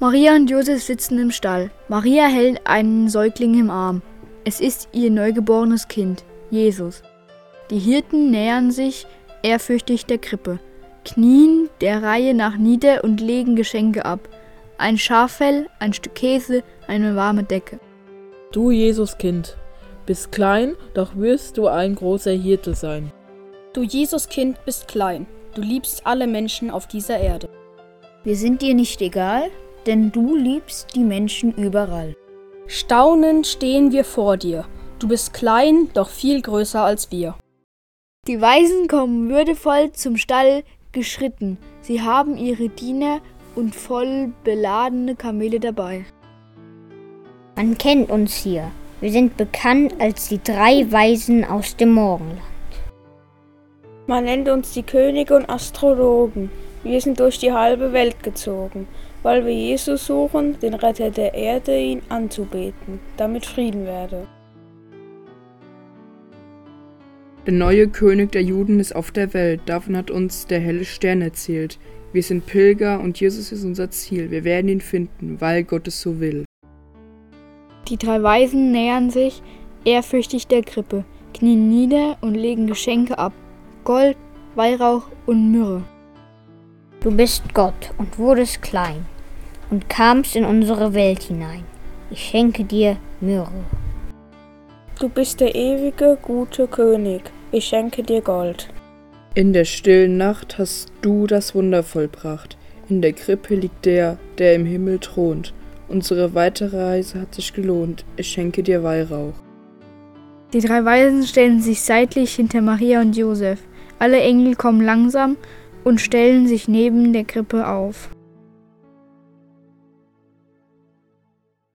Maria und Josef sitzen im Stall. Maria hält einen Säugling im Arm. Es ist ihr neugeborenes Kind, Jesus. Die Hirten nähern sich ehrfürchtig der Krippe, knien der Reihe nach nieder und legen Geschenke ab. Ein Schaffell, ein Stück Käse, eine warme Decke. Du Jesuskind, bist klein, doch wirst du ein großer Hirte sein. Du Jesuskind bist klein, du liebst alle Menschen auf dieser Erde. Wir sind dir nicht egal, denn du liebst die Menschen überall. Staunend stehen wir vor dir. Du bist klein, doch viel größer als wir. Die Weisen kommen würdevoll zum Stall geschritten. Sie haben ihre Diener und voll beladene Kamele dabei. Man kennt uns hier. Wir sind bekannt als die drei Weisen aus dem Morgenland. Man nennt uns die Könige und Astrologen. Wir sind durch die halbe Welt gezogen, weil wir Jesus suchen, den Retter der Erde, ihn anzubeten, damit Frieden werde. Der neue König der Juden ist auf der Welt, davon hat uns der helle Stern erzählt. Wir sind Pilger und Jesus ist unser Ziel. Wir werden ihn finden, weil Gott es so will. Die drei Weisen nähern sich ehrfürchtig der Krippe, knien nieder und legen Geschenke ab: Gold, Weihrauch und Myrrhe. Du bist Gott und wurdest klein und kamst in unsere Welt hinein. Ich schenke dir Myrrhe. Du bist der ewige, gute König. Ich schenke dir Gold. In der stillen Nacht hast du das Wunder vollbracht. In der Krippe liegt der, der im Himmel thront. Unsere weitere Reise hat sich gelohnt. Ich schenke dir Weihrauch. Die drei Weisen stellen sich seitlich hinter Maria und Josef. Alle Engel kommen langsam und stellen sich neben der Krippe auf.